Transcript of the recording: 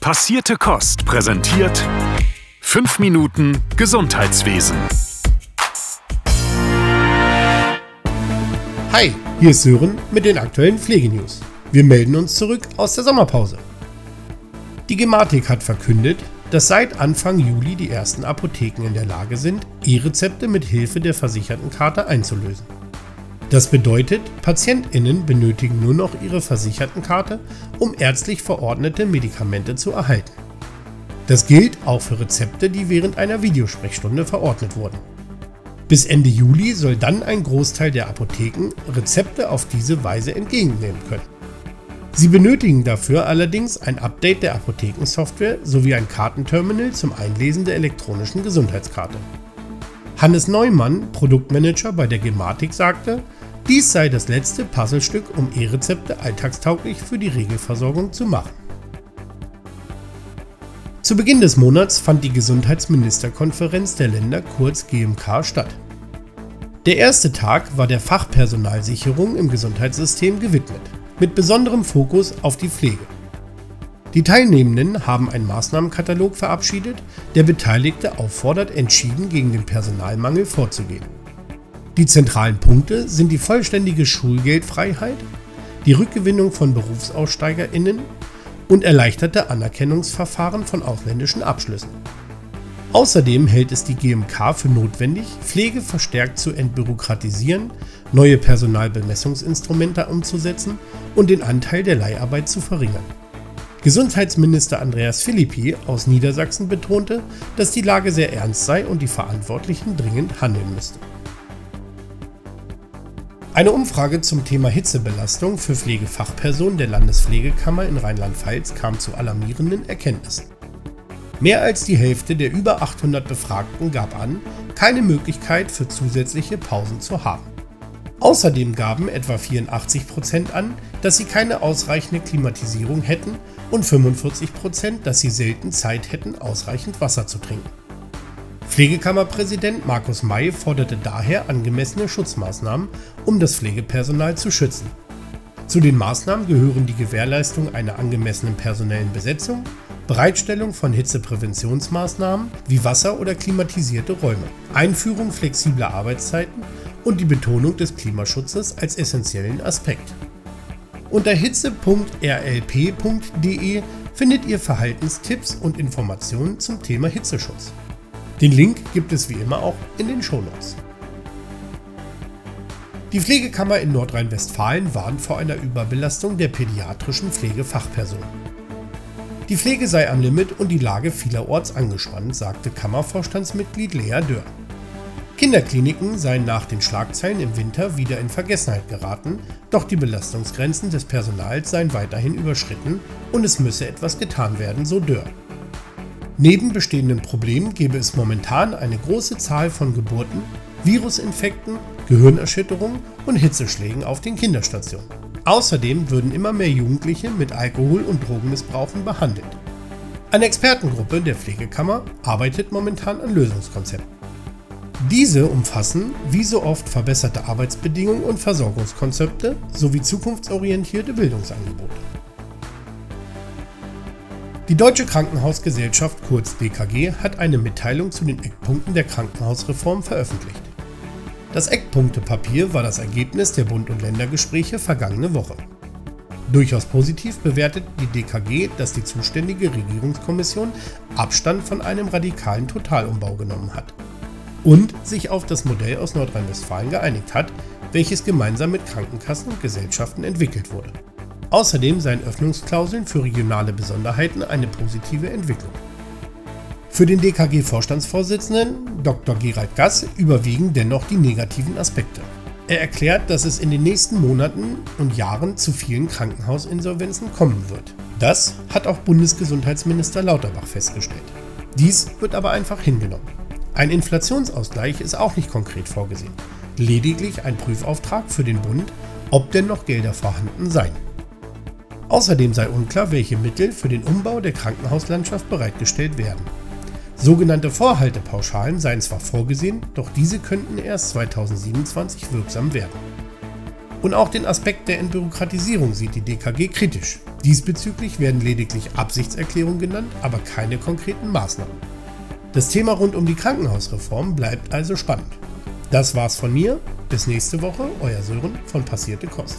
Passierte Kost präsentiert 5 Minuten Gesundheitswesen. Hi, hier ist Sören mit den aktuellen Pflegenews. Wir melden uns zurück aus der Sommerpause. Die Gematik hat verkündet, dass seit Anfang Juli die ersten Apotheken in der Lage sind, E-Rezepte mit Hilfe der Versichertenkarte einzulösen. Das bedeutet, PatientInnen benötigen nur noch ihre Versichertenkarte, um ärztlich verordnete Medikamente zu erhalten. Das gilt auch für Rezepte, die während einer Videosprechstunde verordnet wurden. Bis Ende Juli soll dann ein Großteil der Apotheken Rezepte auf diese Weise entgegennehmen können. Sie benötigen dafür allerdings ein Update der Apothekensoftware sowie ein Kartenterminal zum Einlesen der elektronischen Gesundheitskarte. Hannes Neumann, Produktmanager bei der Gematik, sagte, dies sei das letzte Puzzlestück, um E-Rezepte alltagstauglich für die Regelversorgung zu machen. Zu Beginn des Monats fand die Gesundheitsministerkonferenz der Länder kurz GMK statt. Der erste Tag war der Fachpersonalsicherung im Gesundheitssystem gewidmet, mit besonderem Fokus auf die Pflege. Die Teilnehmenden haben einen Maßnahmenkatalog verabschiedet, der Beteiligte auffordert, entschieden gegen den Personalmangel vorzugehen. Die zentralen Punkte sind die vollständige Schulgeldfreiheit, die Rückgewinnung von BerufsaussteigerInnen und erleichterte Anerkennungsverfahren von ausländischen Abschlüssen. Außerdem hält es die GMK für notwendig, Pflege verstärkt zu entbürokratisieren, neue Personalbemessungsinstrumente umzusetzen und den Anteil der Leiharbeit zu verringern. Gesundheitsminister Andreas Philippi aus Niedersachsen betonte, dass die Lage sehr ernst sei und die Verantwortlichen dringend handeln müssten. Eine Umfrage zum Thema Hitzebelastung für Pflegefachpersonen der Landespflegekammer in Rheinland-Pfalz kam zu alarmierenden Erkenntnissen. Mehr als die Hälfte der über 800 Befragten gab an, keine Möglichkeit für zusätzliche Pausen zu haben. Außerdem gaben etwa 84 Prozent an, dass sie keine ausreichende Klimatisierung hätten und 45%, Prozent, dass sie selten Zeit hätten, ausreichend Wasser zu trinken. Pflegekammerpräsident Markus May forderte daher angemessene Schutzmaßnahmen, um das Pflegepersonal zu schützen. Zu den Maßnahmen gehören die Gewährleistung einer angemessenen personellen Besetzung, Bereitstellung von Hitzepräventionsmaßnahmen wie Wasser- oder klimatisierte Räume, Einführung flexibler Arbeitszeiten und die Betonung des Klimaschutzes als essentiellen Aspekt. Unter hitze.rlp.de findet ihr Verhaltenstipps und Informationen zum Thema Hitzeschutz. Den Link gibt es wie immer auch in den Shownotes. Die Pflegekammer in Nordrhein-Westfalen warnt vor einer Überbelastung der pädiatrischen Pflegefachpersonen. Die Pflege sei am Limit und die Lage vielerorts angespannt, sagte Kammervorstandsmitglied Lea Dörr. Kinderkliniken seien nach den Schlagzeilen im Winter wieder in Vergessenheit geraten, doch die Belastungsgrenzen des Personals seien weiterhin überschritten und es müsse etwas getan werden, so Dörr. Neben bestehenden Problemen gäbe es momentan eine große Zahl von Geburten, Virusinfekten, Gehirnerschütterungen und Hitzeschlägen auf den Kinderstationen. Außerdem würden immer mehr Jugendliche mit Alkohol- und Drogenmissbrauchen behandelt. Eine Expertengruppe der Pflegekammer arbeitet momentan an Lösungskonzepten. Diese umfassen wie so oft verbesserte Arbeitsbedingungen und Versorgungskonzepte sowie zukunftsorientierte Bildungsangebote. Die Deutsche Krankenhausgesellschaft kurz DKG hat eine Mitteilung zu den Eckpunkten der Krankenhausreform veröffentlicht. Das Eckpunktepapier war das Ergebnis der Bund- und Ländergespräche vergangene Woche. Durchaus positiv bewertet die DKG, dass die zuständige Regierungskommission Abstand von einem radikalen Totalumbau genommen hat und sich auf das Modell aus Nordrhein-Westfalen geeinigt hat, welches gemeinsam mit Krankenkassen und Gesellschaften entwickelt wurde. Außerdem seien Öffnungsklauseln für regionale Besonderheiten eine positive Entwicklung. Für den DKG-Vorstandsvorsitzenden Dr. Gerald Gass überwiegen dennoch die negativen Aspekte. Er erklärt, dass es in den nächsten Monaten und Jahren zu vielen Krankenhausinsolvenzen kommen wird. Das hat auch Bundesgesundheitsminister Lauterbach festgestellt. Dies wird aber einfach hingenommen. Ein Inflationsausgleich ist auch nicht konkret vorgesehen. Lediglich ein Prüfauftrag für den Bund, ob denn noch Gelder vorhanden seien. Außerdem sei unklar, welche Mittel für den Umbau der Krankenhauslandschaft bereitgestellt werden. Sogenannte Vorhaltepauschalen seien zwar vorgesehen, doch diese könnten erst 2027 wirksam werden. Und auch den Aspekt der Entbürokratisierung sieht die DKG kritisch. Diesbezüglich werden lediglich Absichtserklärungen genannt, aber keine konkreten Maßnahmen. Das Thema rund um die Krankenhausreform bleibt also spannend. Das war's von mir. Bis nächste Woche, euer Sören von Passierte Kost.